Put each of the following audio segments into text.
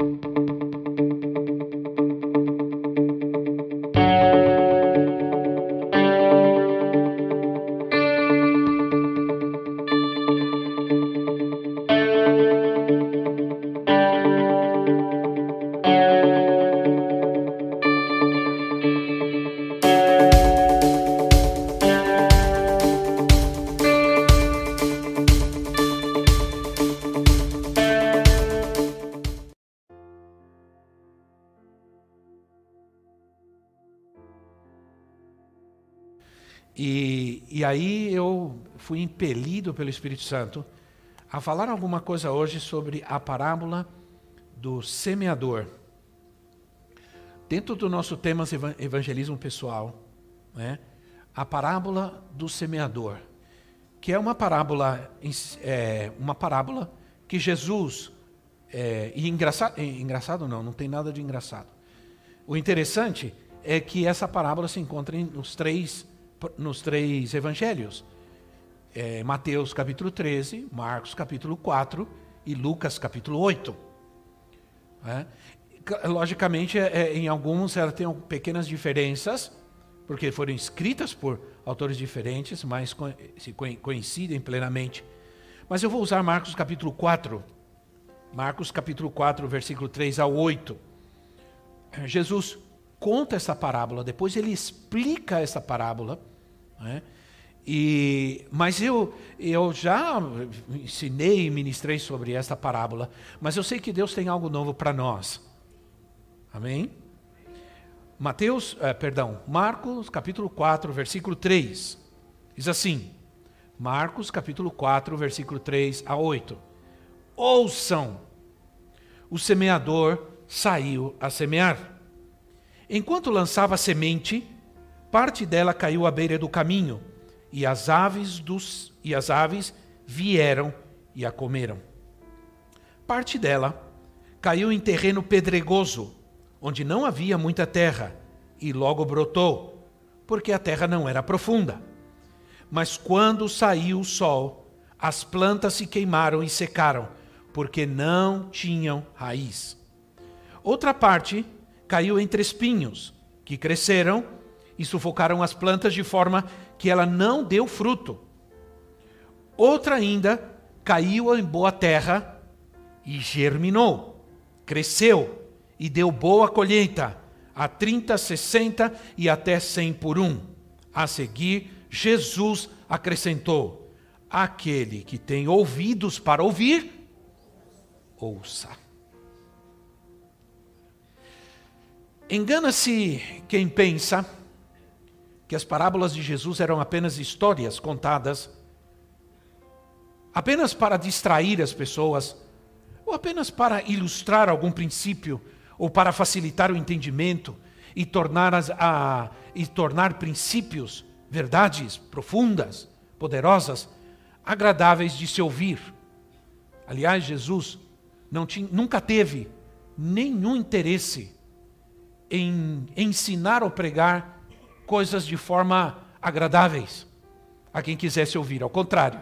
E, pelo Espírito Santo a falar alguma coisa hoje sobre a parábola do semeador. Dentro do nosso tema evangelismo pessoal, né, a parábola do semeador, que é uma parábola, é, uma parábola que Jesus é, e engraçado, engraçado não, não tem nada de engraçado. O interessante é que essa parábola se encontra nos três nos três evangelhos. É, Mateus capítulo 13, Marcos capítulo 4 e Lucas capítulo 8. É, logicamente, é, é, em alguns ela tem pequenas diferenças, porque foram escritas por autores diferentes, mas se coincidem plenamente. Mas eu vou usar Marcos capítulo 4. Marcos capítulo 4, versículo 3 a 8. Jesus conta essa parábola, depois ele explica essa parábola. Né? E, mas eu, eu já ensinei e ministrei sobre esta parábola, mas eu sei que Deus tem algo novo para nós. Amém? Mateus, eh, perdão, Marcos capítulo 4, versículo 3. Diz assim: Marcos capítulo 4, versículo 3 a 8. Ouçam, o semeador saiu a semear. Enquanto lançava a semente, parte dela caiu à beira do caminho, e as aves dos e as aves vieram e a comeram. Parte dela caiu em terreno pedregoso, onde não havia muita terra, e logo brotou, porque a terra não era profunda. Mas quando saiu o sol, as plantas se queimaram e secaram, porque não tinham raiz. Outra parte caiu entre espinhos, que cresceram e sufocaram as plantas de forma que ela não deu fruto. Outra ainda caiu em boa terra e germinou, cresceu e deu boa colheita, a 30, 60 e até 100 por um. A seguir, Jesus acrescentou: Aquele que tem ouvidos para ouvir, ouça. Engana-se quem pensa que as parábolas de Jesus eram apenas histórias contadas apenas para distrair as pessoas, ou apenas para ilustrar algum princípio, ou para facilitar o entendimento e tornar, as, a, e tornar princípios, verdades profundas, poderosas, agradáveis de se ouvir. Aliás, Jesus tinha, nunca teve nenhum interesse em ensinar ou pregar coisas de forma agradáveis a quem quisesse ouvir, ao contrário,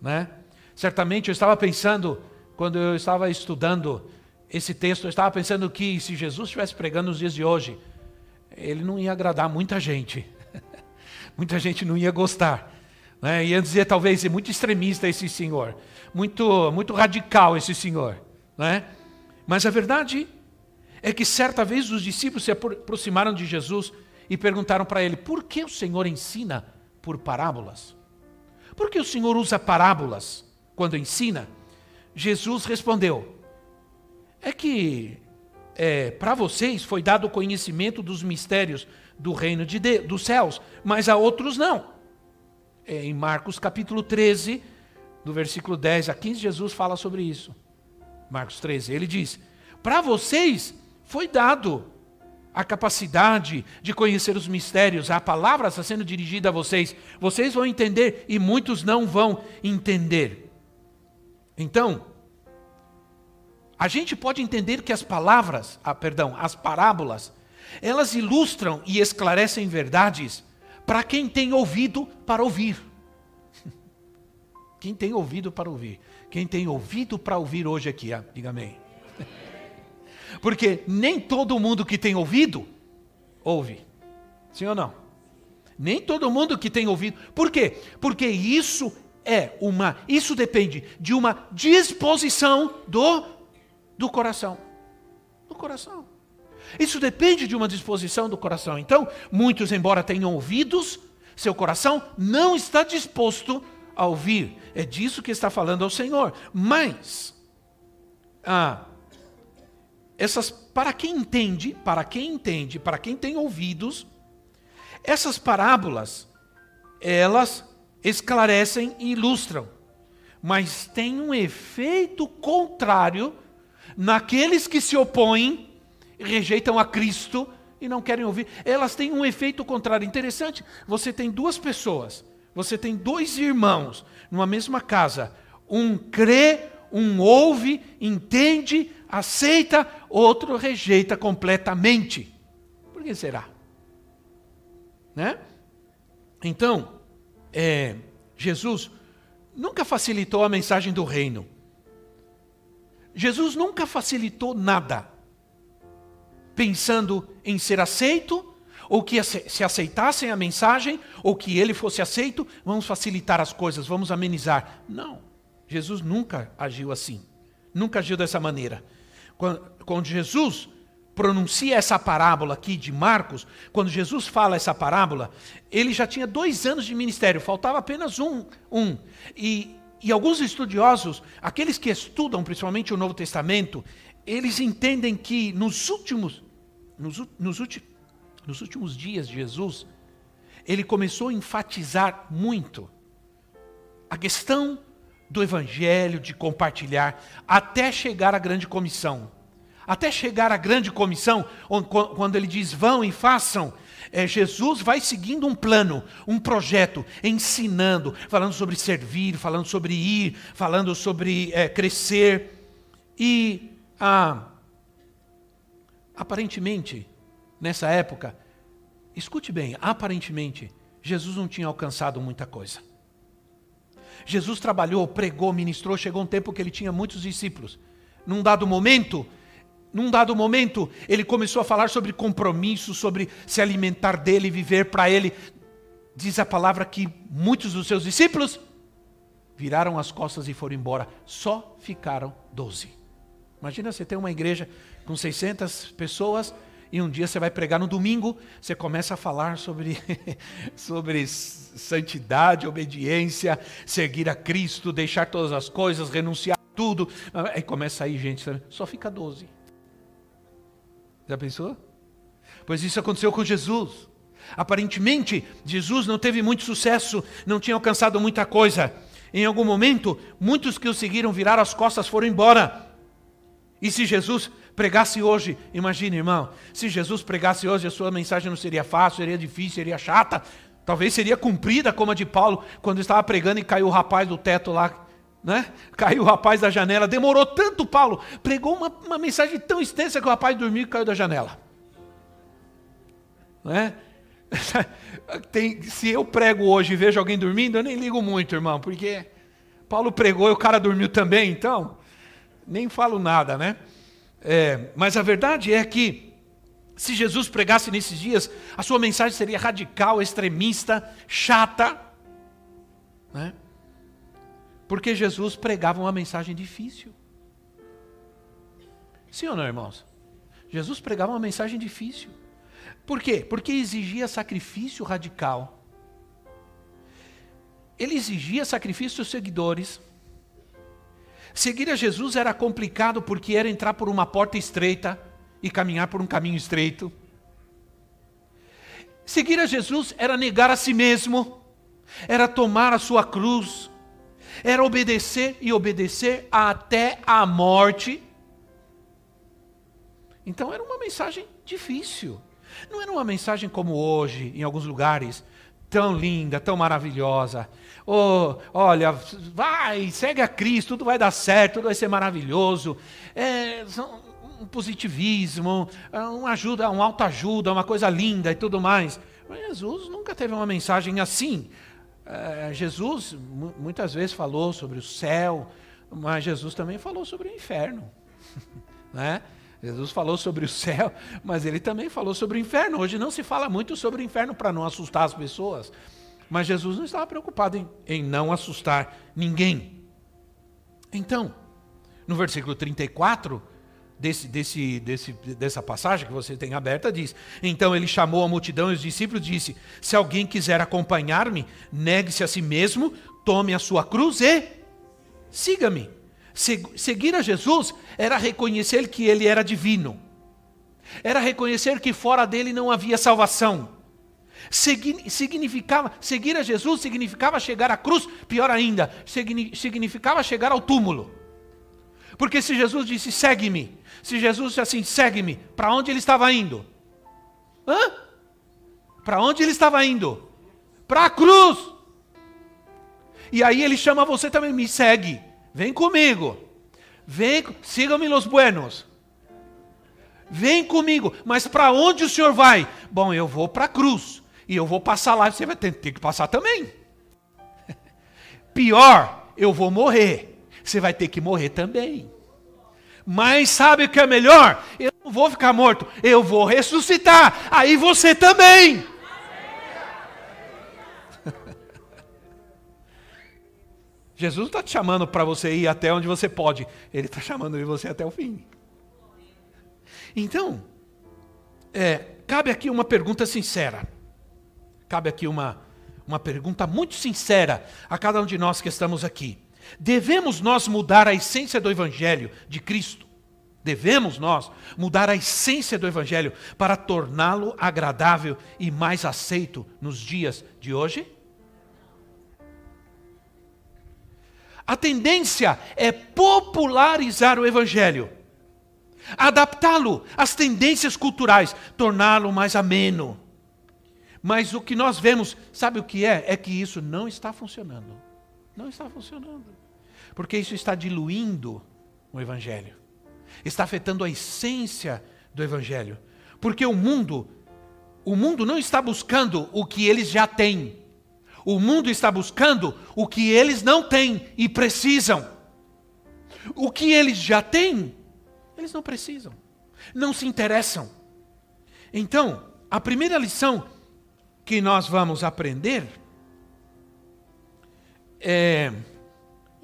né? Certamente eu estava pensando quando eu estava estudando esse texto, eu estava pensando que se Jesus estivesse pregando nos dias de hoje, ele não ia agradar muita gente. muita gente não ia gostar. Né? Ia dizer, talvez, muito extremista esse senhor, muito, muito radical esse senhor. Né? Mas a verdade é que certa vez os discípulos se aproximaram de Jesus e perguntaram para ele: por que o Senhor ensina por parábolas? Por que o Senhor usa parábolas quando ensina? Jesus respondeu: é que é, para vocês foi dado o conhecimento dos mistérios do reino de Deus, dos céus, mas a outros não. É, em Marcos capítulo 13, do versículo 10 a 15, Jesus fala sobre isso. Marcos 13, ele diz: Para vocês foi dado a capacidade de conhecer os mistérios, a palavra está sendo dirigida a vocês. Vocês vão entender e muitos não vão entender. Então, a gente pode entender que as palavras, ah, perdão, as parábolas, elas ilustram e esclarecem verdades para quem tem ouvido para ouvir. Quem tem ouvido para ouvir? Quem tem ouvido para ouvir hoje aqui, ah, diga amém. Porque nem todo mundo que tem ouvido, ouve. Sim ou não? Nem todo mundo que tem ouvido. Por quê? Porque isso é uma, isso depende de uma disposição do do coração. Do coração. Isso depende de uma disposição do coração. Então, muitos, embora tenham ouvidos, seu coração não está disposto a ouvir. É disso que está falando ao Senhor. Mas, ah, essas, para quem entende, para quem entende, para quem tem ouvidos, essas parábolas, elas esclarecem e ilustram, mas têm um efeito contrário naqueles que se opõem, rejeitam a Cristo e não querem ouvir. Elas têm um efeito contrário. Interessante, você tem duas pessoas, você tem dois irmãos numa mesma casa. Um crê, um ouve, entende, aceita, outro rejeita completamente. Por que será? Né? Então, é, Jesus nunca facilitou a mensagem do reino. Jesus nunca facilitou nada, pensando em ser aceito, ou que se aceitassem a mensagem, ou que ele fosse aceito, vamos facilitar as coisas, vamos amenizar. Não, Jesus nunca agiu assim, nunca agiu dessa maneira. Quando, Jesus pronuncia essa parábola aqui de Marcos, quando Jesus fala essa parábola, ele já tinha dois anos de ministério, faltava apenas um. um. E, e alguns estudiosos, aqueles que estudam principalmente o Novo Testamento, eles entendem que nos últimos, nos, nos, nos últimos dias de Jesus, ele começou a enfatizar muito a questão do evangelho, de compartilhar, até chegar à grande comissão. Até chegar à grande comissão, quando ele diz vão e façam, é, Jesus vai seguindo um plano, um projeto, ensinando, falando sobre servir, falando sobre ir, falando sobre é, crescer. E ah, aparentemente, nessa época, escute bem, aparentemente, Jesus não tinha alcançado muita coisa. Jesus trabalhou, pregou, ministrou, chegou um tempo que ele tinha muitos discípulos. Num dado momento, num dado momento, ele começou a falar sobre compromisso, sobre se alimentar dele, viver para ele. Diz a palavra que muitos dos seus discípulos viraram as costas e foram embora. Só ficaram doze. Imagina você ter uma igreja com 600 pessoas e um dia você vai pregar no domingo, você começa a falar sobre, sobre santidade, obediência, seguir a Cristo, deixar todas as coisas, renunciar a tudo. Aí começa aí, gente, só fica doze. Já pensou? Pois isso aconteceu com Jesus. Aparentemente, Jesus não teve muito sucesso, não tinha alcançado muita coisa. Em algum momento, muitos que o seguiram viraram as costas, foram embora. E se Jesus pregasse hoje, imagine, irmão, se Jesus pregasse hoje, a sua mensagem não seria fácil, seria difícil, seria chata, talvez seria cumprida como a de Paulo, quando estava pregando e caiu o rapaz do teto lá né? Caiu o rapaz da janela. Demorou tanto, Paulo. Pregou uma, uma mensagem tão extensa que o rapaz dormiu e caiu da janela. Né? Tem, se eu prego hoje e vejo alguém dormindo, eu nem ligo muito, irmão, porque Paulo pregou e o cara dormiu também, então nem falo nada, né? É, mas a verdade é que se Jesus pregasse nesses dias, a sua mensagem seria radical, extremista, chata, né? Porque Jesus pregava uma mensagem difícil. Sim ou não, irmãos? Jesus pregava uma mensagem difícil. Por quê? Porque exigia sacrifício radical. Ele exigia sacrifício dos seguidores. Seguir a Jesus era complicado porque era entrar por uma porta estreita e caminhar por um caminho estreito. Seguir a Jesus era negar a si mesmo, era tomar a sua cruz, era obedecer e obedecer até a morte. Então era uma mensagem difícil. Não era uma mensagem como hoje, em alguns lugares, tão linda, tão maravilhosa. Oh, olha, vai, segue a Cristo, tudo vai dar certo, tudo vai ser maravilhoso. É, um positivismo, uma ajuda, uma autoajuda, uma coisa linda e tudo mais. Mas Jesus nunca teve uma mensagem assim. É, Jesus muitas vezes falou sobre o céu, mas Jesus também falou sobre o inferno. Né? Jesus falou sobre o céu, mas ele também falou sobre o inferno. Hoje não se fala muito sobre o inferno para não assustar as pessoas. Mas Jesus não estava preocupado em, em não assustar ninguém. Então, no versículo 34 desse, desse, desse, dessa passagem que você tem aberta, diz: Então ele chamou a multidão e os discípulos disse: Se alguém quiser acompanhar-me, negue-se a si mesmo, tome a sua cruz e siga-me. Seguir a Jesus era reconhecer que ele era divino, era reconhecer que fora dele não havia salvação. significava, seguir a Jesus significava chegar à cruz, pior ainda, significava chegar ao túmulo. Porque se Jesus disse, segue-me, se Jesus disse assim, segue-me, para onde ele estava indo? Hã? Para onde ele estava indo? Para a cruz. E aí ele chama você também, me segue. Vem comigo. Vem, sigam-me los buenos. Vem comigo. Mas para onde o senhor vai? Bom, eu vou para a cruz. E eu vou passar lá. Você vai ter, ter que passar também. Pior, eu vou morrer. Você vai ter que morrer também. Mas sabe o que é melhor? Eu não vou ficar morto, eu vou ressuscitar. Aí você também. Jesus está te chamando para você ir até onde você pode, Ele está chamando de você até o fim. Então, é, cabe aqui uma pergunta sincera. Cabe aqui uma, uma pergunta muito sincera a cada um de nós que estamos aqui. Devemos nós mudar a essência do Evangelho de Cristo? Devemos nós mudar a essência do Evangelho para torná-lo agradável e mais aceito nos dias de hoje? A tendência é popularizar o Evangelho, adaptá-lo às tendências culturais, torná-lo mais ameno. Mas o que nós vemos, sabe o que é? É que isso não está funcionando. Não está funcionando. Porque isso está diluindo o Evangelho, está afetando a essência do Evangelho. Porque o mundo, o mundo não está buscando o que eles já têm. O mundo está buscando o que eles não têm e precisam. O que eles já têm, eles não precisam, não se interessam. Então, a primeira lição que nós vamos aprender é,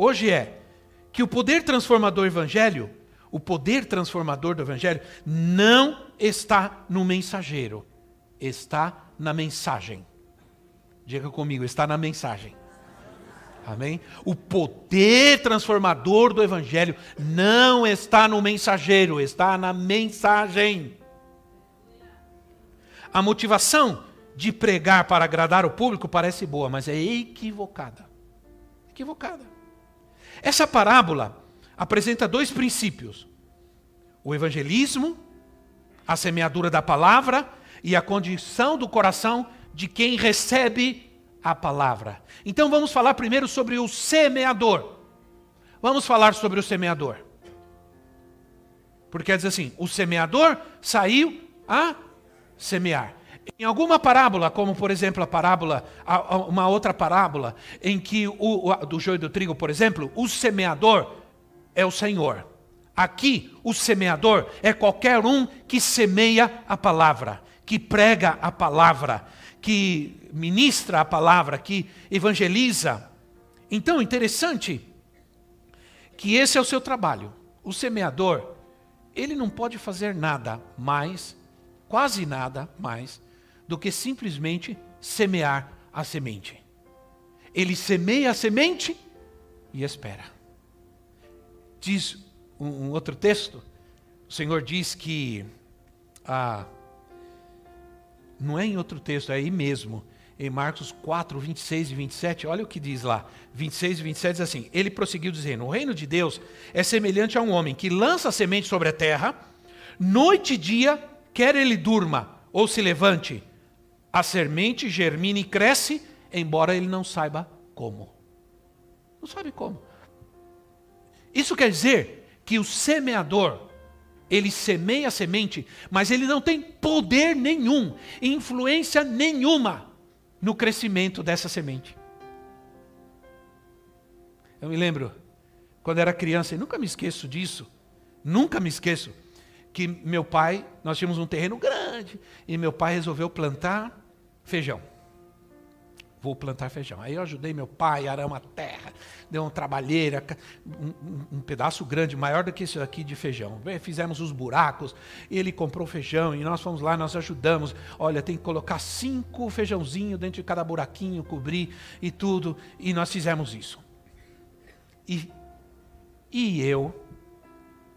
hoje é que o poder transformador do Evangelho, o poder transformador do Evangelho, não está no mensageiro, está na mensagem. Diga comigo, está na mensagem. Amém? O poder transformador do Evangelho não está no mensageiro, está na mensagem. A motivação de pregar para agradar o público parece boa, mas é equivocada. Equivocada. Essa parábola apresenta dois princípios: o evangelismo, a semeadura da palavra e a condição do coração de quem recebe a palavra. Então vamos falar primeiro sobre o semeador. Vamos falar sobre o semeador. Porque diz assim: o semeador saiu a semear. Em alguma parábola, como por exemplo a parábola, uma outra parábola, em que o, do joio do trigo, por exemplo, o semeador é o Senhor. Aqui, o semeador é qualquer um que semeia a palavra, que prega a palavra, que ministra a palavra, que evangeliza. Então, interessante que esse é o seu trabalho. O semeador, ele não pode fazer nada mais, quase nada mais, do que simplesmente semear a semente. Ele semeia a semente e espera. Diz um, um outro texto, o Senhor diz que ah, não é em outro texto, é aí mesmo, em Marcos 4, 26 e 27, olha o que diz lá. 26 e 27 diz assim: Ele prosseguiu dizendo: O reino de Deus é semelhante a um homem que lança a semente sobre a terra, noite e dia, quer ele durma ou se levante, a semente germina e cresce, embora ele não saiba como. Não sabe como. Isso quer dizer que o semeador, ele semeia a semente, mas ele não tem poder nenhum, influência nenhuma no crescimento dessa semente. Eu me lembro, quando era criança, e nunca me esqueço disso, nunca me esqueço, que meu pai, nós tínhamos um terreno grande, e meu pai resolveu plantar feijão. Vou plantar feijão. Aí eu ajudei meu pai, arama a terra, deu uma trabalheira, um, um, pedaço grande, maior do que isso aqui de feijão. Fizemos os buracos, ele comprou feijão e nós fomos lá, nós ajudamos. Olha, tem que colocar cinco feijãozinhos dentro de cada buraquinho, cobrir e tudo. E nós fizemos isso. E, e eu,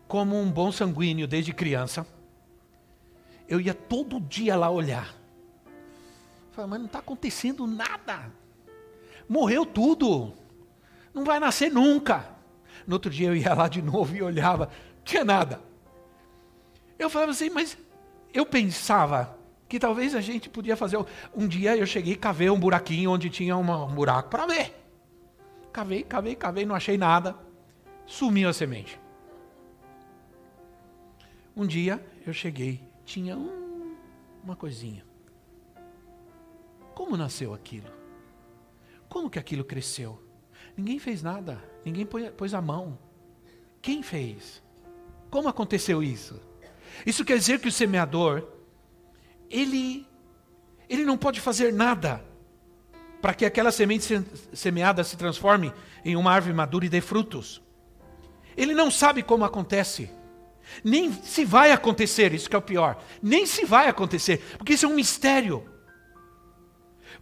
como um bom sanguíneo desde criança, eu ia todo dia lá olhar Falei, mas não está acontecendo nada. Morreu tudo. Não vai nascer nunca. No outro dia eu ia lá de novo e olhava, tinha nada. Eu falava assim, mas eu pensava que talvez a gente podia fazer. Um dia eu cheguei e cavei um buraquinho onde tinha uma, um buraco para ver. Cavei, cavei, cavei, não achei nada. Sumiu a semente. Um dia eu cheguei, tinha um, uma coisinha. Como nasceu aquilo? Como que aquilo cresceu? Ninguém fez nada, ninguém pôs a mão. Quem fez? Como aconteceu isso? Isso quer dizer que o semeador, ele, ele não pode fazer nada para que aquela semente semeada se transforme em uma árvore madura e dê frutos. Ele não sabe como acontece. Nem se vai acontecer, isso que é o pior. Nem se vai acontecer, porque isso é um mistério.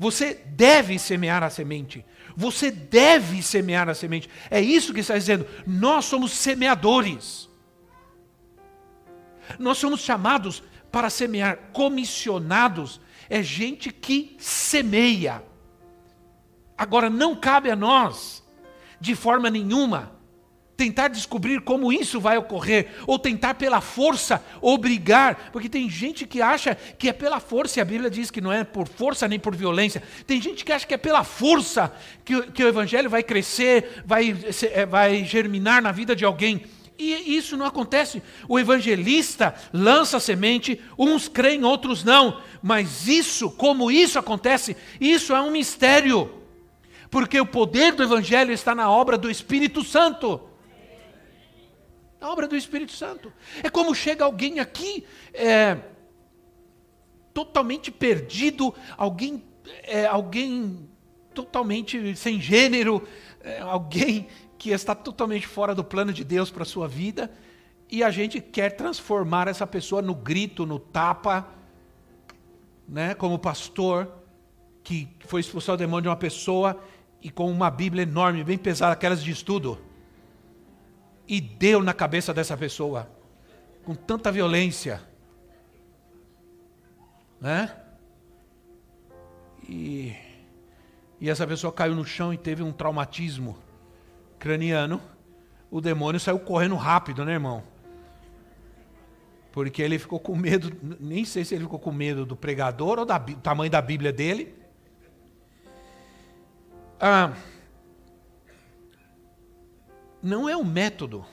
Você deve semear a semente. Você deve semear a semente. É isso que está dizendo. Nós somos semeadores. Nós somos chamados para semear. Comissionados é gente que semeia. Agora, não cabe a nós, de forma nenhuma, tentar descobrir como isso vai ocorrer, ou tentar pela força obrigar, porque tem gente que acha que é pela força, e a Bíblia diz que não é por força nem por violência, tem gente que acha que é pela força que, que o Evangelho vai crescer, vai, é, vai germinar na vida de alguém. E isso não acontece. O evangelista lança semente, uns creem, outros não. Mas isso, como isso acontece, isso é um mistério. Porque o poder do evangelho está na obra do Espírito Santo. A obra do Espírito Santo. É como chega alguém aqui é, totalmente perdido, alguém, é, alguém totalmente sem gênero, é, alguém que está totalmente fora do plano de Deus para a sua vida, e a gente quer transformar essa pessoa no grito, no tapa, né, como pastor que foi expulsar o demônio de uma pessoa e com uma Bíblia enorme, bem pesada, aquelas de estudo e deu na cabeça dessa pessoa com tanta violência, né? E, e essa pessoa caiu no chão e teve um traumatismo craniano. O demônio saiu correndo rápido, né, irmão? Porque ele ficou com medo, nem sei se ele ficou com medo do pregador ou do tamanho da Bíblia dele. Ah, não é o método,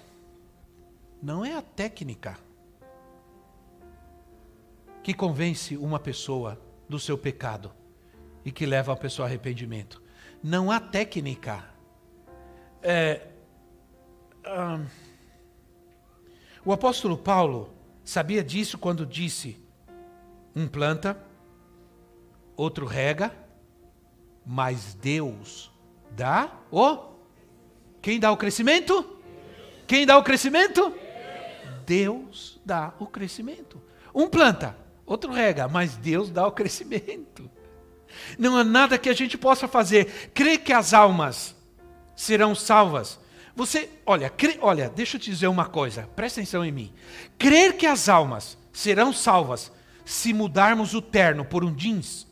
não é a técnica que convence uma pessoa do seu pecado e que leva a pessoa ao arrependimento. Não há técnica. É, o apóstolo Paulo sabia disso quando disse: um planta, outro rega, mas Deus dá o quem dá o crescimento? Quem dá o crescimento? Deus dá o crescimento. Um planta, outro rega, mas Deus dá o crescimento. Não há nada que a gente possa fazer. Crer que as almas serão salvas. Você, olha, crê, olha, deixa eu te dizer uma coisa, presta atenção em mim. Crer que as almas serão salvas se mudarmos o terno por um jeans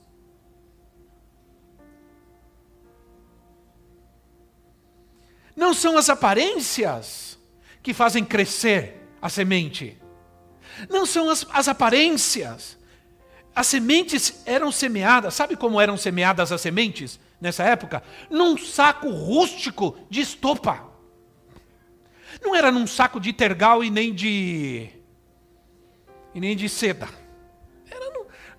Não são as aparências que fazem crescer a semente. Não são as, as aparências. As sementes eram semeadas, sabe como eram semeadas as sementes nessa época? Num saco rústico de estopa. Não era num saco de tergal e nem de. e nem de seda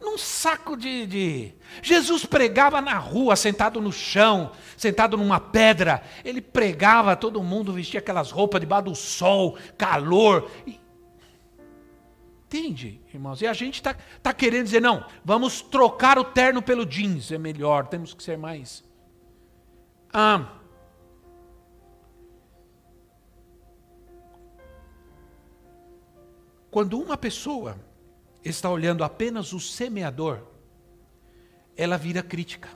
num saco de, de, Jesus pregava na rua, sentado no chão, sentado numa pedra. Ele pregava, todo mundo vestia aquelas roupas debaixo do sol, calor. E... Entende, irmãos? E a gente está tá querendo dizer, não, vamos trocar o terno pelo jeans, é melhor, temos que ser mais. Ah, quando uma pessoa está olhando apenas o semeador, ela vira crítica.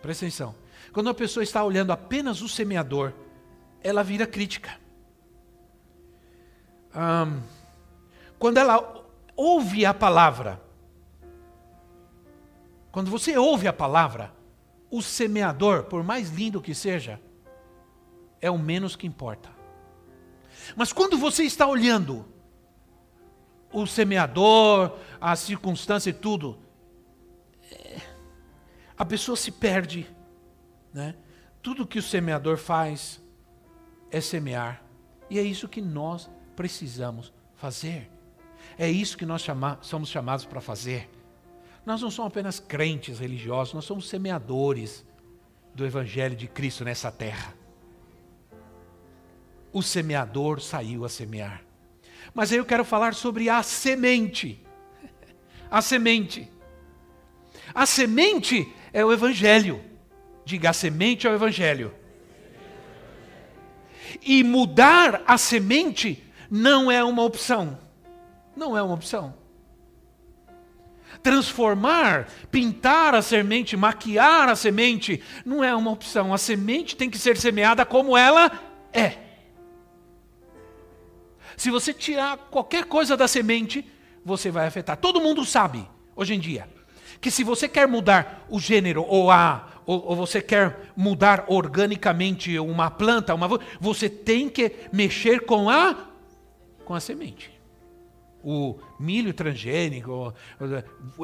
Presta atenção. Quando uma pessoa está olhando apenas o semeador, ela vira crítica. Quando ela ouve a palavra, quando você ouve a palavra, o semeador, por mais lindo que seja, é o menos que importa. Mas quando você está olhando o semeador, a circunstância e tudo, a pessoa se perde. Né? Tudo que o semeador faz é semear. E é isso que nós precisamos fazer. É isso que nós chama, somos chamados para fazer. Nós não somos apenas crentes religiosos, nós somos semeadores do Evangelho de Cristo nessa terra. O semeador saiu a semear. Mas aí eu quero falar sobre a semente. A semente. A semente é o Evangelho. Diga, a semente é o Evangelho. E mudar a semente não é uma opção. Não é uma opção. Transformar, pintar a semente, maquiar a semente, não é uma opção. A semente tem que ser semeada como ela é. Se você tirar qualquer coisa da semente, você vai afetar. Todo mundo sabe, hoje em dia, que se você quer mudar o gênero ou a ou, ou, você quer mudar organicamente uma planta, uma você tem que mexer com a com a semente. O milho transgênico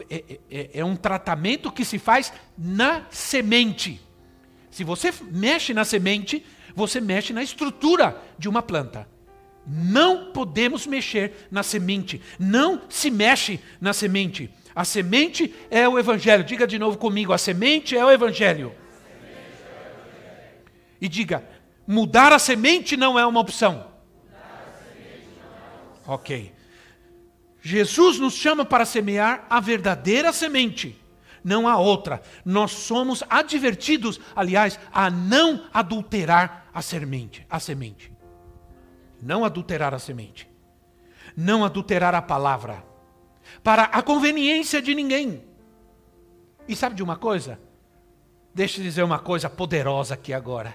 é, é, é, um tratamento que se faz na semente. Se você mexe na semente, você mexe na estrutura de uma planta. Não podemos mexer na semente. Não se mexe na semente. A semente é o Evangelho. Diga de novo comigo: a semente é o Evangelho. E diga: mudar a semente não é uma opção. Ok. Jesus nos chama para semear a verdadeira semente, não a outra. Nós somos advertidos, aliás, a não adulterar a semente, a semente. Não adulterar a semente. Não adulterar a palavra. Para a conveniência de ninguém. E sabe de uma coisa? Deixa eu dizer uma coisa poderosa aqui agora.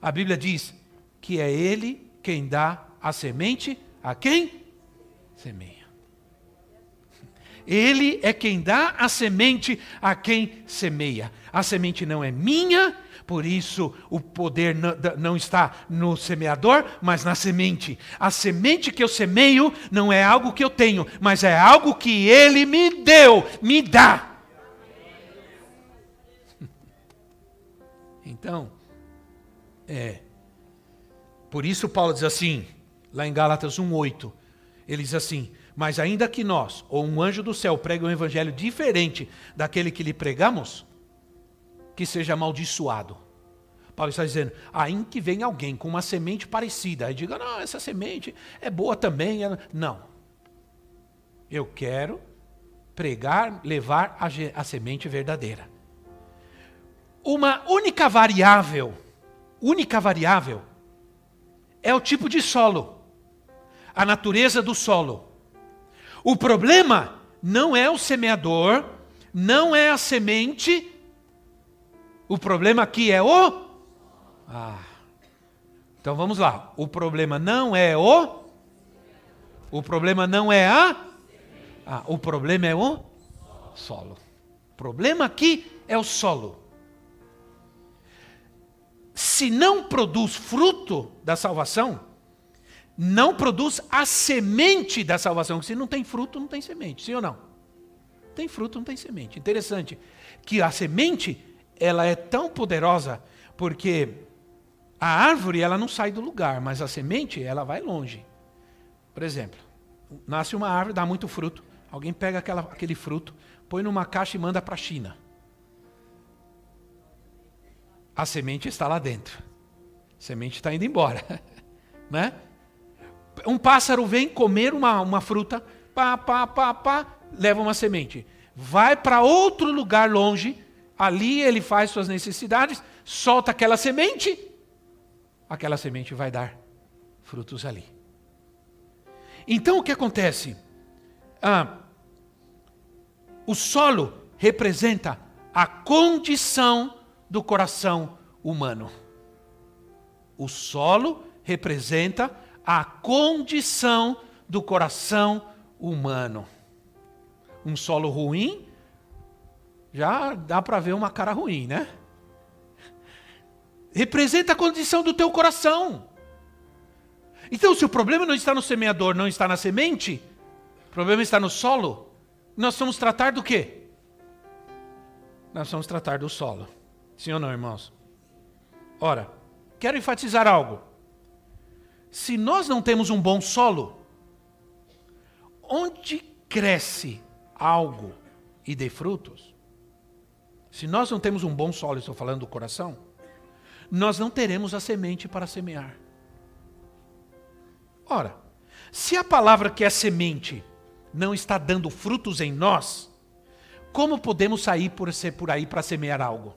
A Bíblia diz que é Ele quem dá a semente a quem semeia. Ele é quem dá a semente a quem semeia. A semente não é minha, por isso o poder não está no semeador, mas na semente. A semente que eu semeio não é algo que eu tenho, mas é algo que ele me deu, me dá. Então, é. Por isso Paulo diz assim, lá em Gálatas 1:8, ele diz assim: "Mas ainda que nós ou um anjo do céu pregue um evangelho diferente daquele que lhe pregamos, que seja amaldiçoado. Paulo está dizendo, ainda que venha alguém com uma semente parecida, e diga, não, essa semente é boa também. Não. Eu quero pregar, levar a, a semente verdadeira. Uma única variável, única variável, é o tipo de solo, a natureza do solo. O problema não é o semeador, não é a semente, o problema aqui é o. Ah. Então vamos lá. O problema não é o. O problema não é a. Ah, o problema é o solo. O problema aqui é o solo. Se não produz fruto da salvação, não produz a semente da salvação. Se não tem fruto, não tem semente. Sim ou não? Tem fruto, não tem semente. Interessante que a semente ela é tão poderosa porque a árvore ela não sai do lugar, mas a semente ela vai longe. Por exemplo, nasce uma árvore, dá muito fruto. Alguém pega aquela, aquele fruto, põe numa caixa e manda para a China. A semente está lá dentro. A semente está indo embora, né? Um pássaro vem comer uma, uma fruta, pá, pá, pá, pá, leva uma semente. Vai para outro lugar longe, ali ele faz suas necessidades, solta aquela semente, aquela semente vai dar frutos ali. Então o que acontece? Ah, o solo representa a condição do coração humano. O solo representa a condição do coração humano. Um solo ruim, já dá para ver uma cara ruim, né? Representa a condição do teu coração. Então, se o problema não está no semeador, não está na semente, o problema está no solo, nós vamos tratar do quê? Nós vamos tratar do solo. Sim ou não, irmãos? Ora, quero enfatizar algo. Se nós não temos um bom solo, onde cresce algo e dê frutos, se nós não temos um bom solo, estou falando do coração, nós não teremos a semente para semear. Ora, se a palavra que é semente não está dando frutos em nós, como podemos sair por por aí para semear algo?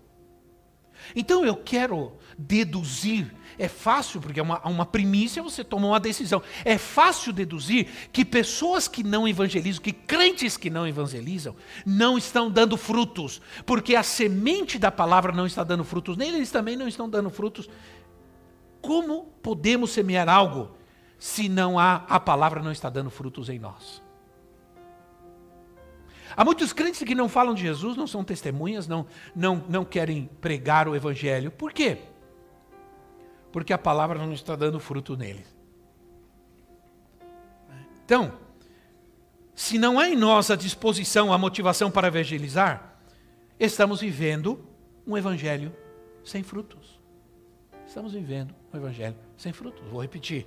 Então eu quero deduzir, é fácil, porque é uma, uma primícia, você toma uma decisão. É fácil deduzir que pessoas que não evangelizam, que crentes que não evangelizam, não estão dando frutos, porque a semente da palavra não está dando frutos, nem eles também não estão dando frutos. Como podemos semear algo se não há a palavra não está dando frutos em nós? Há muitos crentes que não falam de Jesus, não são testemunhas, não, não, não querem pregar o Evangelho. Por quê? Porque a palavra não está dando fruto neles. Então, se não há em nós a disposição, a motivação para evangelizar, estamos vivendo um Evangelho sem frutos. Estamos vivendo um Evangelho sem frutos. Vou repetir.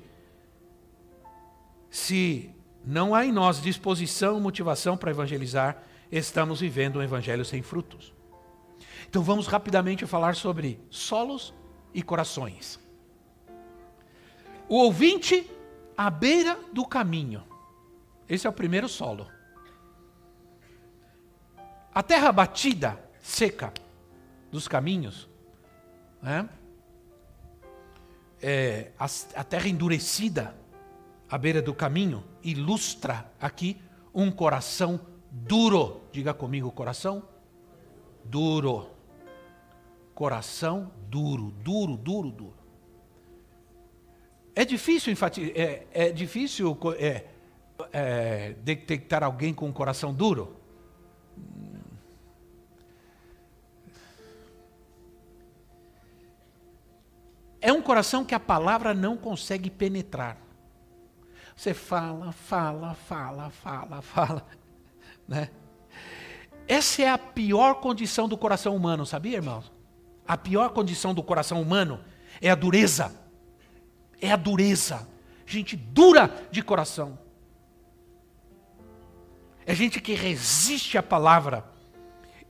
Se não há em nós disposição, motivação para evangelizar, estamos vivendo um evangelho sem frutos. Então vamos rapidamente falar sobre solos e corações. O ouvinte à beira do caminho. Esse é o primeiro solo. A terra batida, seca, dos caminhos, né? é, a, a terra endurecida à beira do caminho, ilustra aqui um coração duro. Diga comigo, coração duro. Coração duro, duro, duro, duro. É difícil é, é difícil é, é, detectar alguém com um coração duro? É um coração que a palavra não consegue penetrar. Você fala, fala, fala, fala, fala. Né? Essa é a pior condição do coração humano, sabia, irmãos? A pior condição do coração humano é a dureza. É a dureza. Gente dura de coração. É gente que resiste à palavra.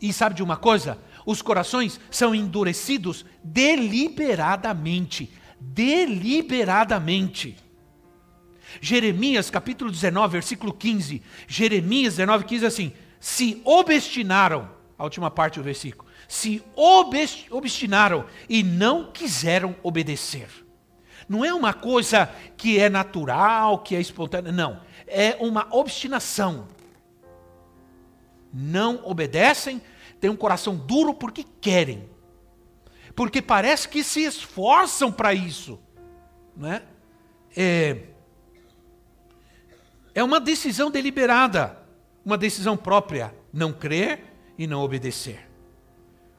E sabe de uma coisa? Os corações são endurecidos deliberadamente. Deliberadamente. Jeremias capítulo 19, versículo 15. Jeremias 19, 15 assim: Se obstinaram, a última parte do versículo, se obstinaram e não quiseram obedecer. Não é uma coisa que é natural, que é espontânea, não. É uma obstinação. Não obedecem, têm um coração duro porque querem. Porque parece que se esforçam para isso. Né? É, é uma decisão deliberada, uma decisão própria, não crer e não obedecer.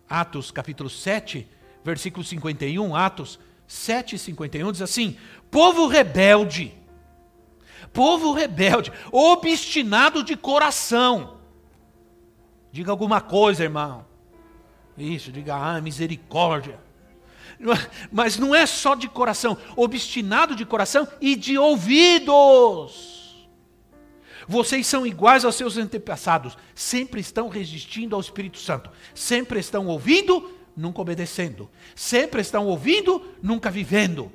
Atos capítulo 7, versículo 51, Atos 7, 51 diz assim: Povo rebelde, povo rebelde, obstinado de coração. Diga alguma coisa, irmão. Isso, diga, ah, misericórdia. Mas não é só de coração, obstinado de coração e de ouvidos. Vocês são iguais aos seus antepassados, sempre estão resistindo ao Espírito Santo, sempre estão ouvindo, nunca obedecendo, sempre estão ouvindo, nunca vivendo,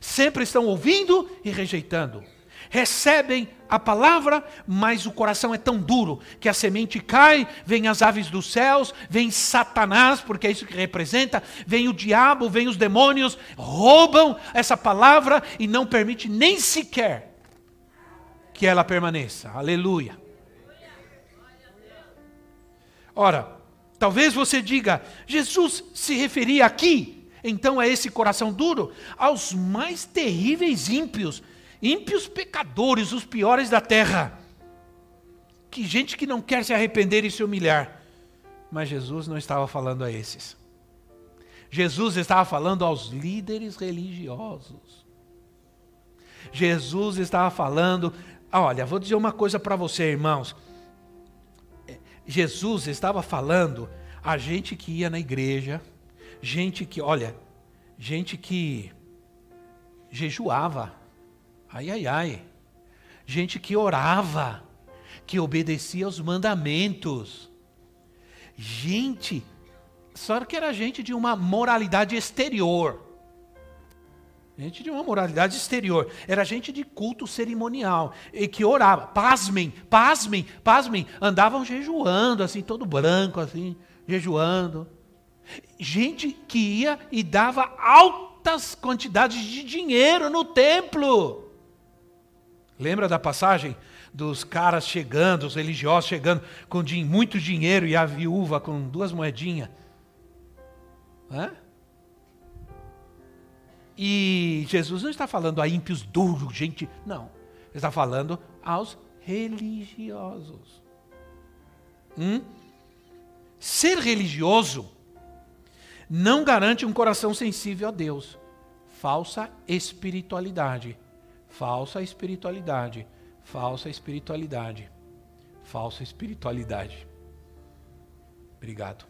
sempre estão ouvindo e rejeitando. recebem a palavra, mas o coração é tão duro que a semente cai, vem as aves dos céus, vem Satanás, porque é isso que representa, vem o diabo, vem os demônios, roubam essa palavra e não permite nem sequer que ela permaneça. Aleluia. Ora, talvez você diga, Jesus se referia aqui, então é esse coração duro, aos mais terríveis ímpios ímpios pecadores, os piores da terra. Que gente que não quer se arrepender e se humilhar. Mas Jesus não estava falando a esses. Jesus estava falando aos líderes religiosos. Jesus estava falando, olha, vou dizer uma coisa para você, irmãos. Jesus estava falando a gente que ia na igreja, gente que, olha, gente que jejuava, Ai, ai, ai. Gente que orava, que obedecia aos mandamentos. Gente, só que era gente de uma moralidade exterior. Gente de uma moralidade exterior. Era gente de culto cerimonial. E que orava. Pasmem, pasmem, pasmem. Andavam jejuando, assim, todo branco, assim, jejuando. Gente que ia e dava altas quantidades de dinheiro no templo. Lembra da passagem dos caras chegando, os religiosos chegando com muito dinheiro e a viúva com duas moedinhas? Hã? E Jesus não está falando a ímpios duros, gente. Não. Ele está falando aos religiosos. Hum? Ser religioso não garante um coração sensível a Deus. Falsa espiritualidade. Falsa espiritualidade. Falsa espiritualidade. Falsa espiritualidade. Obrigado.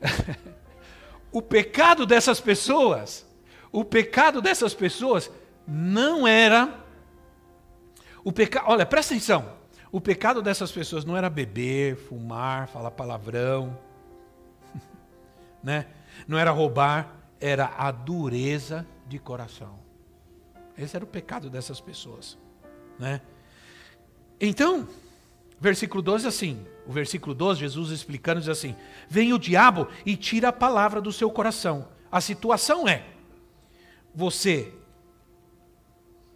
o pecado dessas pessoas, o pecado dessas pessoas não era o pecado, olha, presta atenção. O pecado dessas pessoas não era beber, fumar, falar palavrão, né? Não era roubar, era a dureza de coração. Esse era o pecado dessas pessoas. Né? Então, versículo 12 assim, o versículo 12, Jesus explicando diz assim: Vem o diabo e tira a palavra do seu coração. A situação é: você,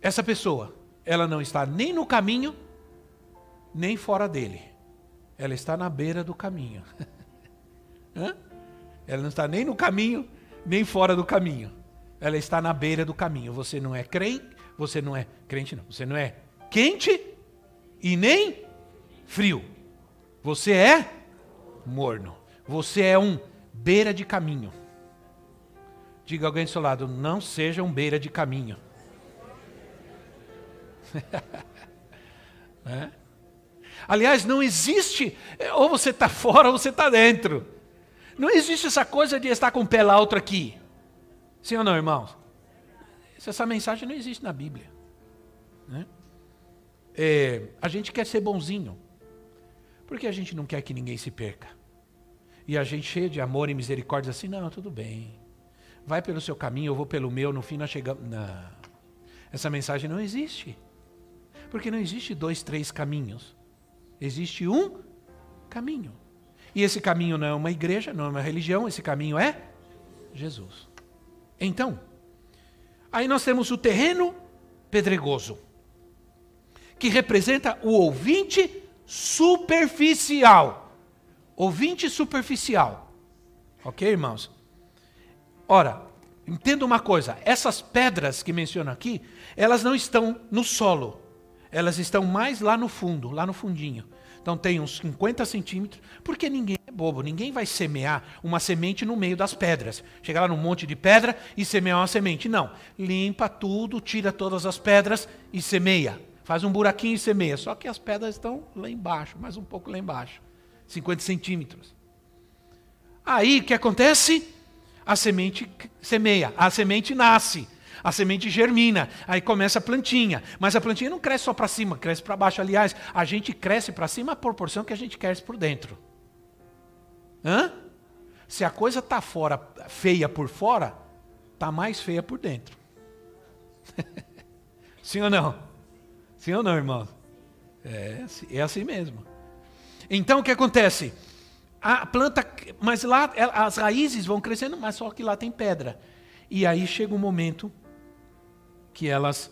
essa pessoa, ela não está nem no caminho, nem fora dele. Ela está na beira do caminho. ela não está nem no caminho, nem fora do caminho. Ela está na beira do caminho. Você não é crente, você não é crente não. Você não é quente e nem frio. Você é morno. Você é um beira de caminho. Diga alguém do seu lado, não seja um beira de caminho. é? Aliás, não existe, ou você está fora ou você está dentro. Não existe essa coisa de estar com o pé lá, outro aqui. Sim ou não, irmãos? Essa mensagem não existe na Bíblia. Né? É, a gente quer ser bonzinho. Porque a gente não quer que ninguém se perca. E a gente cheio de amor e misericórdia assim, não, tudo bem. Vai pelo seu caminho, eu vou pelo meu, no fim nós chegamos. Não. Essa mensagem não existe. Porque não existe dois, três caminhos. Existe um caminho. E esse caminho não é uma igreja, não é uma religião, esse caminho é Jesus. Então, aí nós temos o terreno pedregoso, que representa o ouvinte superficial. Ouvinte superficial. Ok, irmãos? Ora, entenda uma coisa: essas pedras que menciono aqui, elas não estão no solo, elas estão mais lá no fundo, lá no fundinho. Então tem uns 50 centímetros, porque ninguém é bobo, ninguém vai semear uma semente no meio das pedras. Chegar lá num monte de pedra e semear uma semente. Não. Limpa tudo, tira todas as pedras e semeia. Faz um buraquinho e semeia. Só que as pedras estão lá embaixo, mais um pouco lá embaixo. 50 centímetros. Aí o que acontece? A semente semeia, a semente nasce a semente germina, aí começa a plantinha. Mas a plantinha não cresce só para cima, cresce para baixo. Aliás, a gente cresce para cima a proporção que a gente cresce por dentro. Hã? Se a coisa está fora, feia por fora, está mais feia por dentro. Sim ou não? Sim ou não, irmão? É, é assim mesmo. Então o que acontece? A planta, mas lá as raízes vão crescendo, mas só que lá tem pedra. E aí chega um momento que elas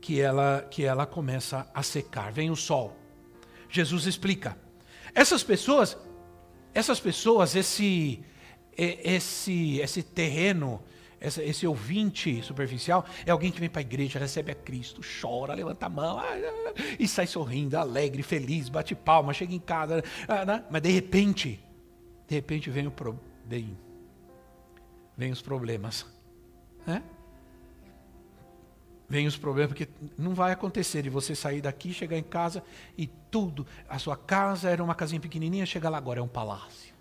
que ela que ela começa a secar, vem o sol. Jesus explica. Essas pessoas, essas pessoas, esse esse esse terreno, esse, esse ouvinte superficial é alguém que vem para a igreja, recebe a Cristo, chora, levanta a mão e sai sorrindo, alegre, feliz, bate palma, chega em casa, ah, né? mas de repente, de repente vem o pro, vem, vem os problemas, né? Vem os problemas, porque não vai acontecer de você sair daqui, chegar em casa e tudo. A sua casa era uma casinha pequenininha, chega lá agora é um palácio.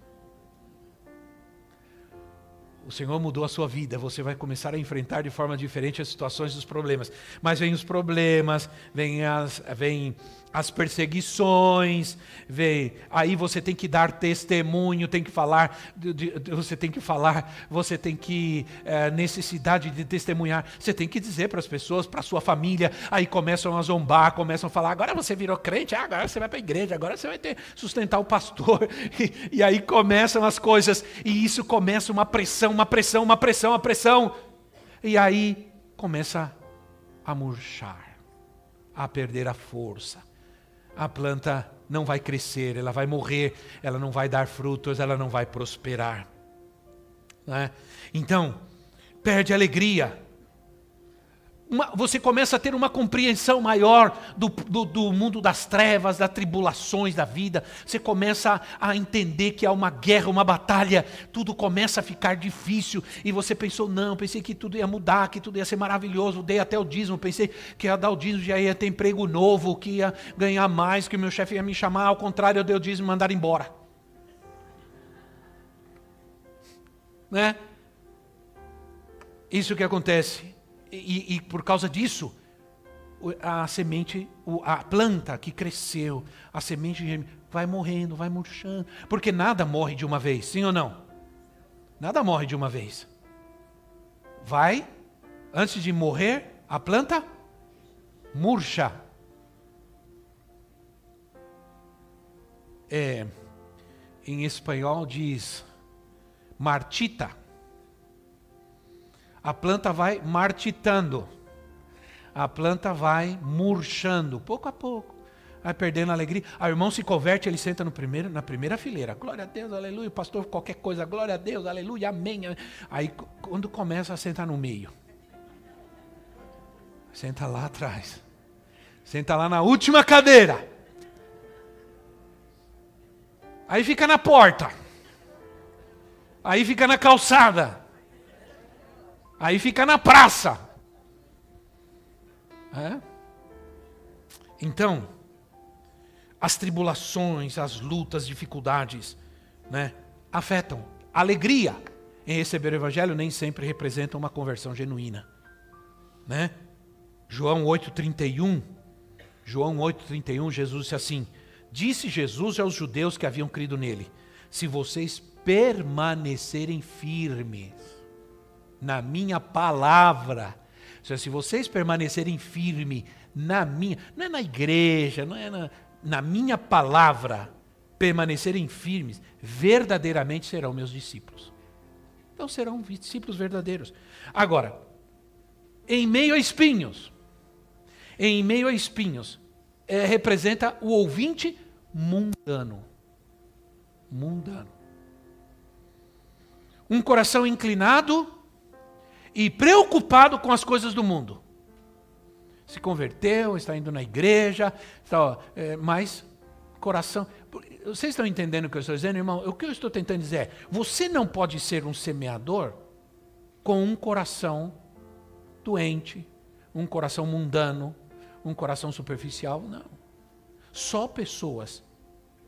O Senhor mudou a sua vida, você vai começar a enfrentar de forma diferente as situações dos problemas. Mas vem os problemas, vem as, vem as perseguições, vem, aí você tem que dar testemunho, tem que falar, você tem que falar, você tem que é, necessidade de testemunhar, você tem que dizer para as pessoas, para a sua família, aí começam a zombar, começam a falar, agora você virou crente, ah, agora você vai para a igreja, agora você vai ter sustentar o pastor, e, e aí começam as coisas, e isso começa uma pressão, uma pressão, uma pressão, uma pressão, e aí começa a murchar, a perder a força a planta não vai crescer, ela vai morrer, ela não vai dar frutos, ela não vai prosperar. Né? Então, perde alegria, uma, você começa a ter uma compreensão maior do, do, do, mundo das trevas, das tribulações da vida. Você começa a, a, entender que há uma guerra, uma batalha. Tudo começa a ficar difícil. E você pensou, não, pensei que tudo ia mudar, que tudo ia ser maravilhoso. Dei até o dízimo, pensei que ia dar o dízimo, já ia ter emprego novo, que ia ganhar mais, que o meu chefe ia me chamar. Ao contrário, eu dei o dízimo e mandar embora. Né? Isso que acontece e, e por causa disso, a semente, a planta que cresceu, a semente vai morrendo, vai murchando. Porque nada morre de uma vez, sim ou não? Nada morre de uma vez. Vai, antes de morrer, a planta murcha. É, em espanhol diz martita a planta vai martitando, a planta vai murchando, pouco a pouco, vai perdendo a alegria. O irmão se converte, ele senta no primeiro, na primeira fileira, glória a Deus, aleluia, pastor qualquer coisa, glória a Deus, aleluia, amém. Aí quando começa a sentar no meio, senta lá atrás, senta lá na última cadeira, aí fica na porta, aí fica na calçada, Aí fica na praça. É? Então, as tribulações, as lutas, dificuldades, né, afetam. Alegria em receber o Evangelho nem sempre representa uma conversão genuína. Né? João 8,31, João 8,31, Jesus disse assim: Disse Jesus aos judeus que haviam crido nele: Se vocês permanecerem firmes, na minha palavra. Se vocês permanecerem firme na minha, não é na igreja, não é na, na minha palavra, permanecerem firmes, verdadeiramente serão meus discípulos. Então serão discípulos verdadeiros. Agora, em meio a espinhos, em meio a espinhos, é, representa o ouvinte mundano. Mundano. Um coração inclinado e preocupado com as coisas do mundo. Se converteu, está indo na igreja, está, é, mas coração. Vocês estão entendendo o que eu estou dizendo, irmão? O que eu estou tentando dizer é: você não pode ser um semeador com um coração doente, um coração mundano, um coração superficial. Não. Só pessoas,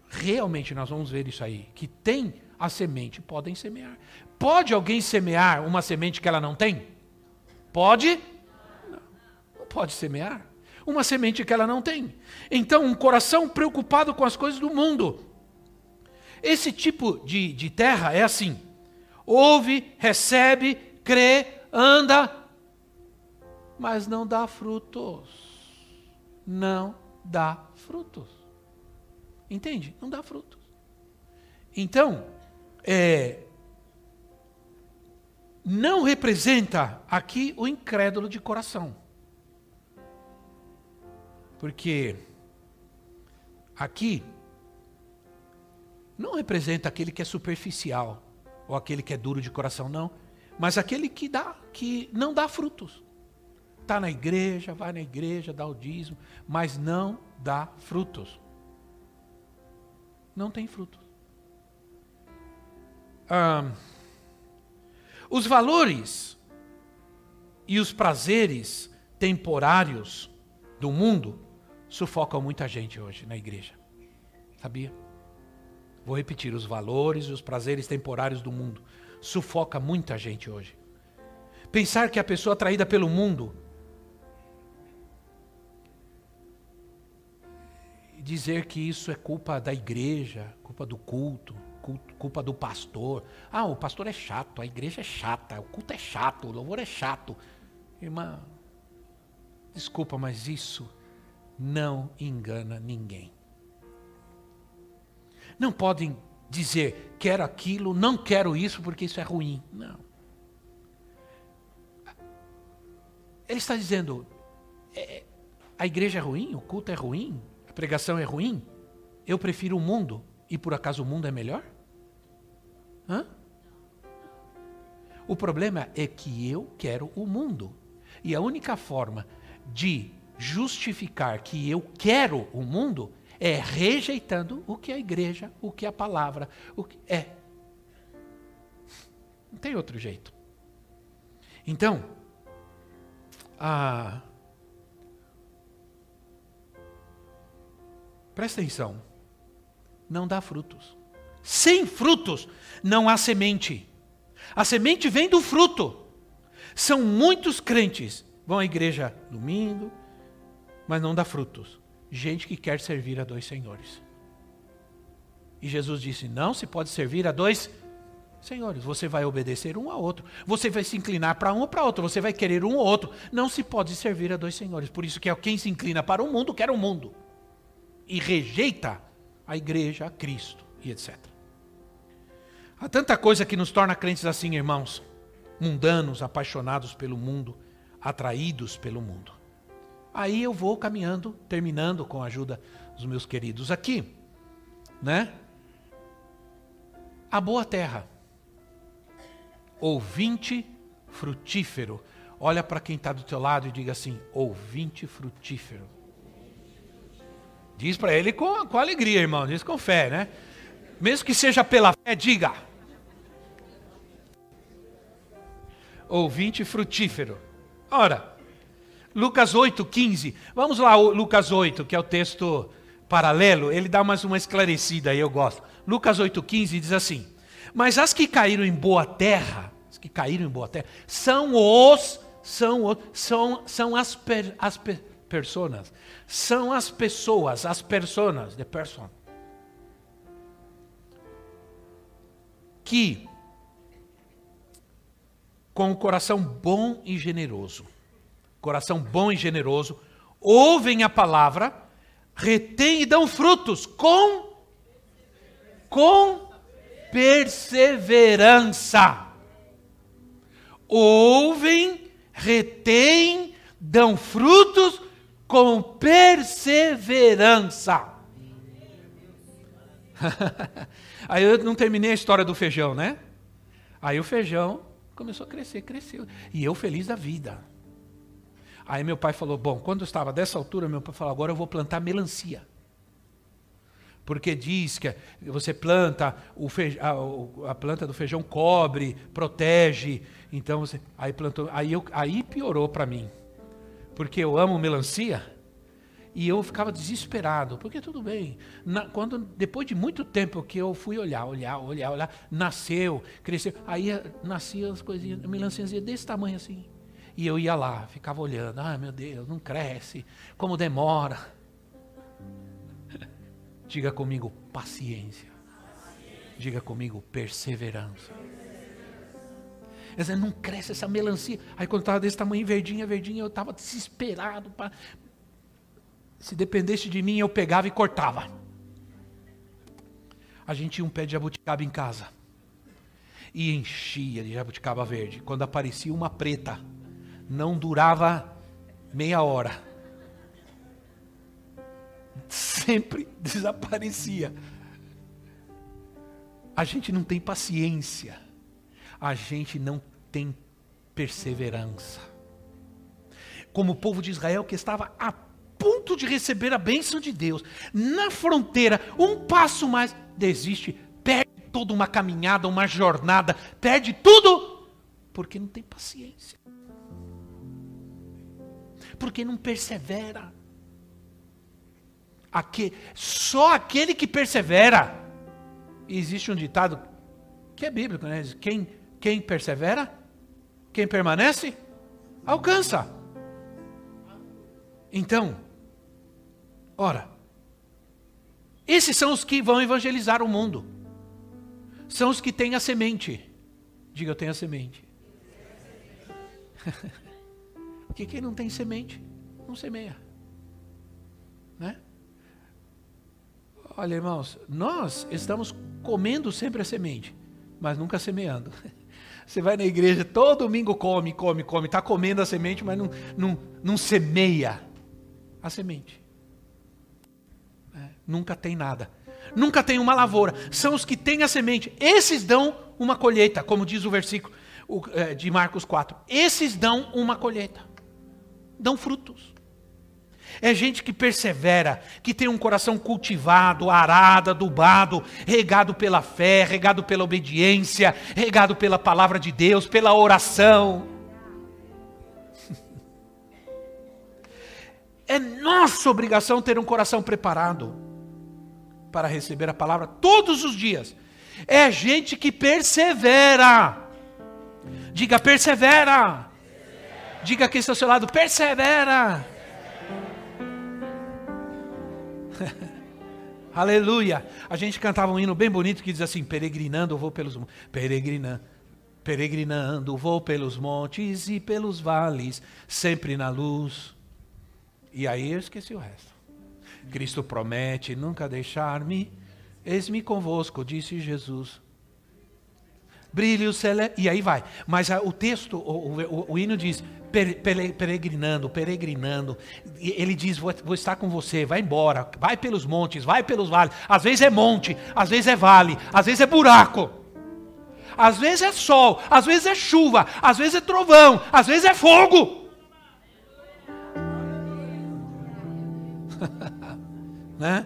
realmente nós vamos ver isso aí, que têm a semente podem semear. Pode alguém semear uma semente que ela não tem? Pode? Não, pode semear. Uma semente que ela não tem. Então, um coração preocupado com as coisas do mundo. Esse tipo de, de terra é assim: ouve, recebe, crê, anda, mas não dá frutos. Não dá frutos. Entende? Não dá frutos. Então, é, não representa aqui o incrédulo de coração. Porque aqui não representa aquele que é superficial ou aquele que é duro de coração, não, mas aquele que dá, que não dá frutos. Está na igreja, vai na igreja, dá o dízimo, mas não dá frutos. Não tem frutos. Ah, os valores e os prazeres temporários do mundo sufocam muita gente hoje na igreja. Sabia? Vou repetir: os valores e os prazeres temporários do mundo sufoca muita gente hoje. Pensar que a pessoa atraída pelo mundo dizer que isso é culpa da igreja, culpa do culto, culto, culpa do pastor. Ah, o pastor é chato, a igreja é chata, o culto é chato, o louvor é chato. Irmã, desculpa, mas isso não engana ninguém. Não podem dizer quero aquilo, não quero isso porque isso é ruim. Não. Ele está dizendo é, a igreja é ruim, o culto é ruim, a pregação é ruim. Eu prefiro o mundo e por acaso o mundo é melhor? Hã? O problema é que eu quero o mundo. E a única forma de justificar que eu quero o mundo é rejeitando o que a igreja, o que a palavra, o que é. Não tem outro jeito. Então, a Presta atenção. Não dá frutos. Sem frutos não há semente. A semente vem do fruto. São muitos crentes vão à igreja domingo, mas não dá frutos gente que quer servir a dois senhores. E Jesus disse: Não se pode servir a dois senhores. Você vai obedecer um ao outro. Você vai se inclinar para um ou para outro. Você vai querer um ou outro. Não se pode servir a dois senhores. Por isso que é quem se inclina para o mundo quer o mundo e rejeita a igreja, a Cristo e etc. Há tanta coisa que nos torna crentes assim, irmãos, mundanos, apaixonados pelo mundo, atraídos pelo mundo. Aí eu vou caminhando, terminando com a ajuda dos meus queridos aqui, né? A boa terra. Ouvinte frutífero. Olha para quem está do teu lado e diga assim: ouvinte frutífero. Diz para ele com, com alegria, irmão. Diz com fé, né? Mesmo que seja pela fé, diga. Ouvinte frutífero. Ora, Lucas 8, 15. Vamos lá, Lucas 8, que é o texto paralelo, ele dá mais uma esclarecida aí, eu gosto. Lucas 8, 15 diz assim: Mas as que caíram em boa terra, as que caíram em boa terra, são os, são os, são, são as, per, as per, personas, são as pessoas, as personas, the person, que com o coração bom e generoso coração bom e generoso, ouvem a palavra, retêm e dão frutos com com perseverança. Ouvem, retêm, dão frutos com perseverança. Aí eu não terminei a história do feijão, né? Aí o feijão começou a crescer, cresceu. E eu feliz da vida. Aí meu pai falou: Bom, quando eu estava dessa altura, meu pai falou: Agora eu vou plantar melancia. Porque diz que você planta, o a, a, planta do feijão cobre, protege. Então você. Aí plantou. Aí, eu, aí piorou para mim. Porque eu amo melancia. E eu ficava desesperado, porque tudo bem. Na, quando depois de muito tempo que eu fui olhar, olhar, olhar, olhar, nasceu, cresceu, aí nasciam as coisinhas, melancias desse tamanho assim. E eu ia lá, ficava olhando. Ah, meu Deus, não cresce. Como demora. Diga comigo, paciência. Diga comigo, perseverança. Não cresce essa melancia. Aí quando estava desse tamanho, verdinha, verdinha, eu estava desesperado. Se dependesse de mim, eu pegava e cortava. A gente tinha um pé de jabuticaba em casa. E enchia de jabuticaba verde. Quando aparecia uma preta, não durava meia hora. Sempre desaparecia. A gente não tem paciência. A gente não tem perseverança. Como o povo de Israel que estava a ponto de receber a bênção de Deus, na fronteira, um passo mais, desiste, perde toda uma caminhada, uma jornada, perde tudo, porque não tem paciência. Porque não persevera. Aqui, só aquele que persevera. Existe um ditado que é bíblico, né? Quem, quem persevera, quem permanece, alcança. Então, ora, esses são os que vão evangelizar o mundo. São os que têm a semente. Diga, eu tenho a semente. Porque quem não tem semente, não semeia. Né? Olha, irmãos, nós estamos comendo sempre a semente, mas nunca semeando. Você vai na igreja, todo domingo come, come, come, está comendo a semente, mas não, não, não semeia a semente. Nunca tem nada. Nunca tem uma lavoura. São os que têm a semente. Esses dão uma colheita, como diz o versículo é, de Marcos 4. Esses dão uma colheita. Dão frutos. É gente que persevera, que tem um coração cultivado, arado, adubado, regado pela fé, regado pela obediência, regado pela palavra de Deus, pela oração. É nossa obrigação ter um coração preparado para receber a palavra todos os dias. É gente que persevera. Diga, persevera. Diga aqui ao seu lado, persevera. Aleluia. A gente cantava um hino bem bonito que diz assim: peregrinando vou pelos peregrinando, peregrinando vou pelos montes e pelos vales, sempre na luz. E aí eu esqueci o resto. Cristo promete nunca deixar-me, eis-me convosco, disse Jesus. Brilho celeste. E aí vai. Mas o texto, o, o, o hino diz: peregrinando, peregrinando. Ele diz: vou, vou, estar com você, vai embora, vai pelos montes, vai pelos vales. Às vezes é monte, às vezes é vale, às vezes é buraco. Às vezes é sol, às vezes é chuva, às vezes é trovão, às vezes é fogo. né?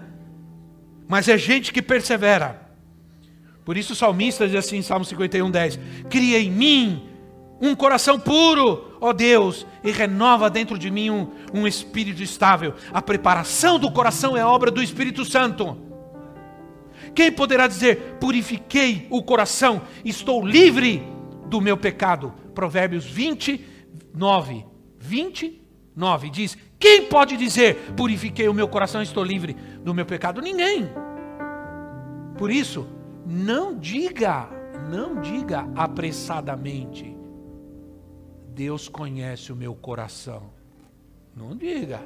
Mas é gente que persevera. Por isso o salmista diz assim, Salmo 51, 10: Cria em mim um coração puro, ó Deus, e renova dentro de mim um, um espírito estável. A preparação do coração é obra do Espírito Santo. Quem poderá dizer: Purifiquei o coração, estou livre do meu pecado? Provérbios 29, 29 diz: Quem pode dizer: Purifiquei o meu coração, estou livre do meu pecado? Ninguém. Por isso, não diga, não diga apressadamente. Deus conhece o meu coração. Não diga.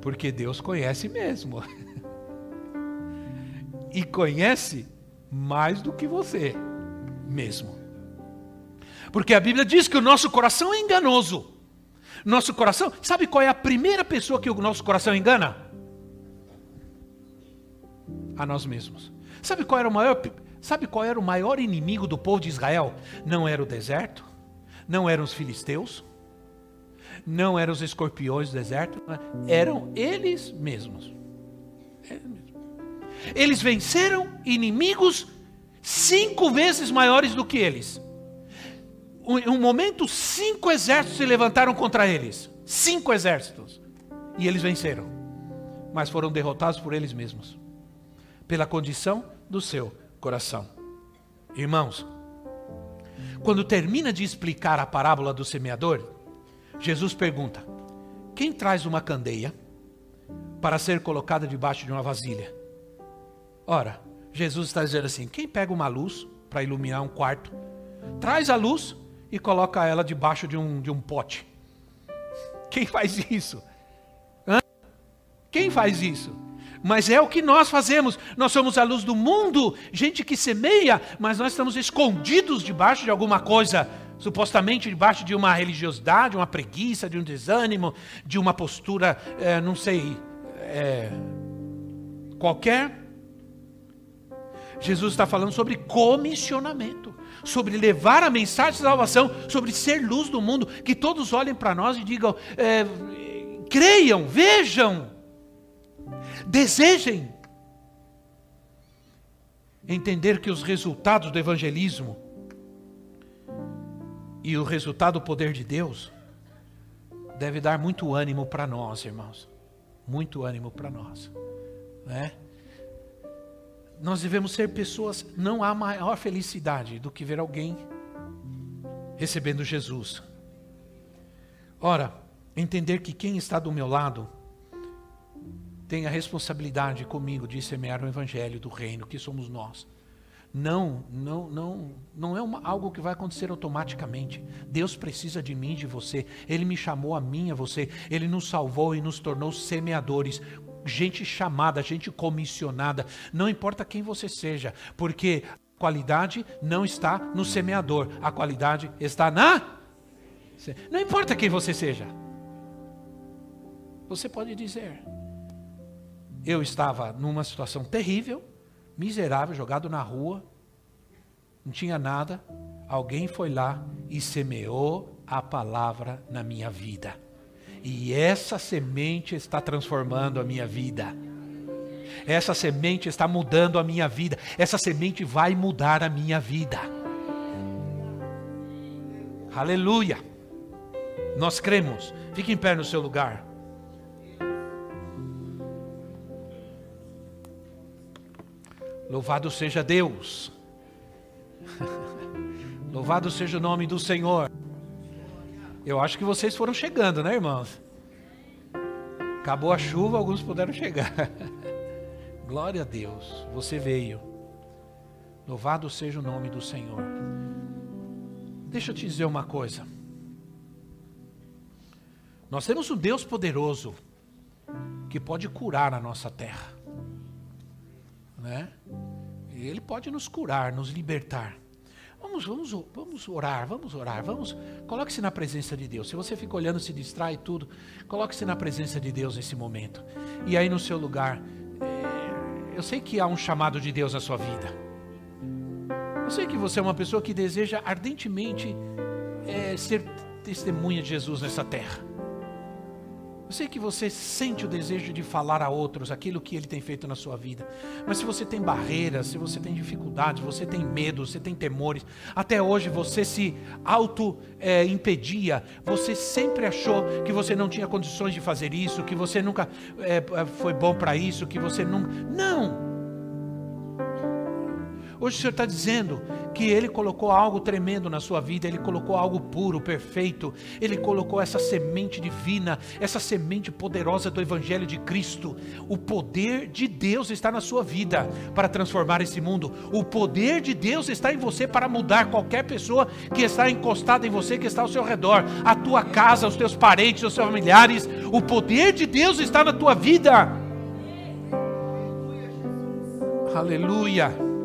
Porque Deus conhece mesmo. e conhece mais do que você mesmo. Porque a Bíblia diz que o nosso coração é enganoso. Nosso coração, sabe qual é a primeira pessoa que o nosso coração engana? A nós mesmos. Sabe qual era o maior, sabe qual era o maior inimigo do povo de Israel? Não era o deserto, não eram os filisteus, não eram os escorpiões do deserto, eram eles mesmos. Eles venceram inimigos cinco vezes maiores do que eles. Em um momento, cinco exércitos se levantaram contra eles. Cinco exércitos. E eles venceram. Mas foram derrotados por eles mesmos pela condição do seu coração. Irmãos, quando termina de explicar a parábola do semeador, Jesus pergunta: Quem traz uma candeia para ser colocada debaixo de uma vasilha? Ora, Jesus está dizendo assim: quem pega uma luz para iluminar um quarto Traz a luz e coloca ela debaixo de um, de um pote. Quem faz isso? Hã? Quem faz isso? Mas é o que nós fazemos. Nós somos a luz do mundo, gente que semeia, mas nós estamos escondidos debaixo de alguma coisa, supostamente debaixo de uma religiosidade, uma preguiça, de um desânimo, de uma postura, é, não sei, é, qualquer. Jesus está falando sobre comissionamento, sobre levar a mensagem de salvação, sobre ser luz do mundo, que todos olhem para nós e digam: é, creiam, vejam, desejem. Entender que os resultados do evangelismo e o resultado do poder de Deus deve dar muito ânimo para nós, irmãos. Muito ânimo para nós, né? Nós devemos ser pessoas, não há maior felicidade do que ver alguém recebendo Jesus. Ora, entender que quem está do meu lado tem a responsabilidade comigo de semear o evangelho do reino, que somos nós. Não, não, não, não é uma, algo que vai acontecer automaticamente. Deus precisa de mim, de você. Ele me chamou a mim, a você. Ele nos salvou e nos tornou semeadores gente chamada, gente comissionada, não importa quem você seja, porque a qualidade não está no semeador, a qualidade está na. Não importa quem você seja. Você pode dizer: Eu estava numa situação terrível, miserável, jogado na rua, não tinha nada. Alguém foi lá e semeou a palavra na minha vida. E essa semente está transformando a minha vida. Essa semente está mudando a minha vida. Essa semente vai mudar a minha vida. Aleluia. Nós cremos. Fique em pé no seu lugar. Louvado seja Deus. Louvado seja o nome do Senhor. Eu acho que vocês foram chegando, né, irmãos? Acabou a chuva, alguns puderam chegar. Glória a Deus, você veio. Louvado seja o nome do Senhor. Deixa eu te dizer uma coisa. Nós temos um Deus poderoso que pode curar a nossa terra. Né? Ele pode nos curar, nos libertar. Vamos, vamos, vamos orar, vamos orar, vamos. Coloque-se na presença de Deus. Se você fica olhando, se distrai tudo, coloque-se na presença de Deus nesse momento. E aí no seu lugar, é, eu sei que há um chamado de Deus na sua vida. Eu sei que você é uma pessoa que deseja ardentemente é, ser testemunha de Jesus nessa terra. Eu sei que você sente o desejo de falar a outros aquilo que ele tem feito na sua vida. Mas se você tem barreiras, se você tem dificuldades, você tem medo, você tem temores, até hoje você se auto-impedia, é, você sempre achou que você não tinha condições de fazer isso, que você nunca é, foi bom para isso, que você nunca. Não! Hoje o Senhor está dizendo que Ele colocou algo tremendo na sua vida, Ele colocou algo puro, perfeito, Ele colocou essa semente divina, essa semente poderosa do Evangelho de Cristo. O poder de Deus está na sua vida para transformar esse mundo. O poder de Deus está em você para mudar qualquer pessoa que está encostada em você, que está ao seu redor, a tua casa, os teus parentes, os seus familiares. O poder de Deus está na tua vida. Aleluia.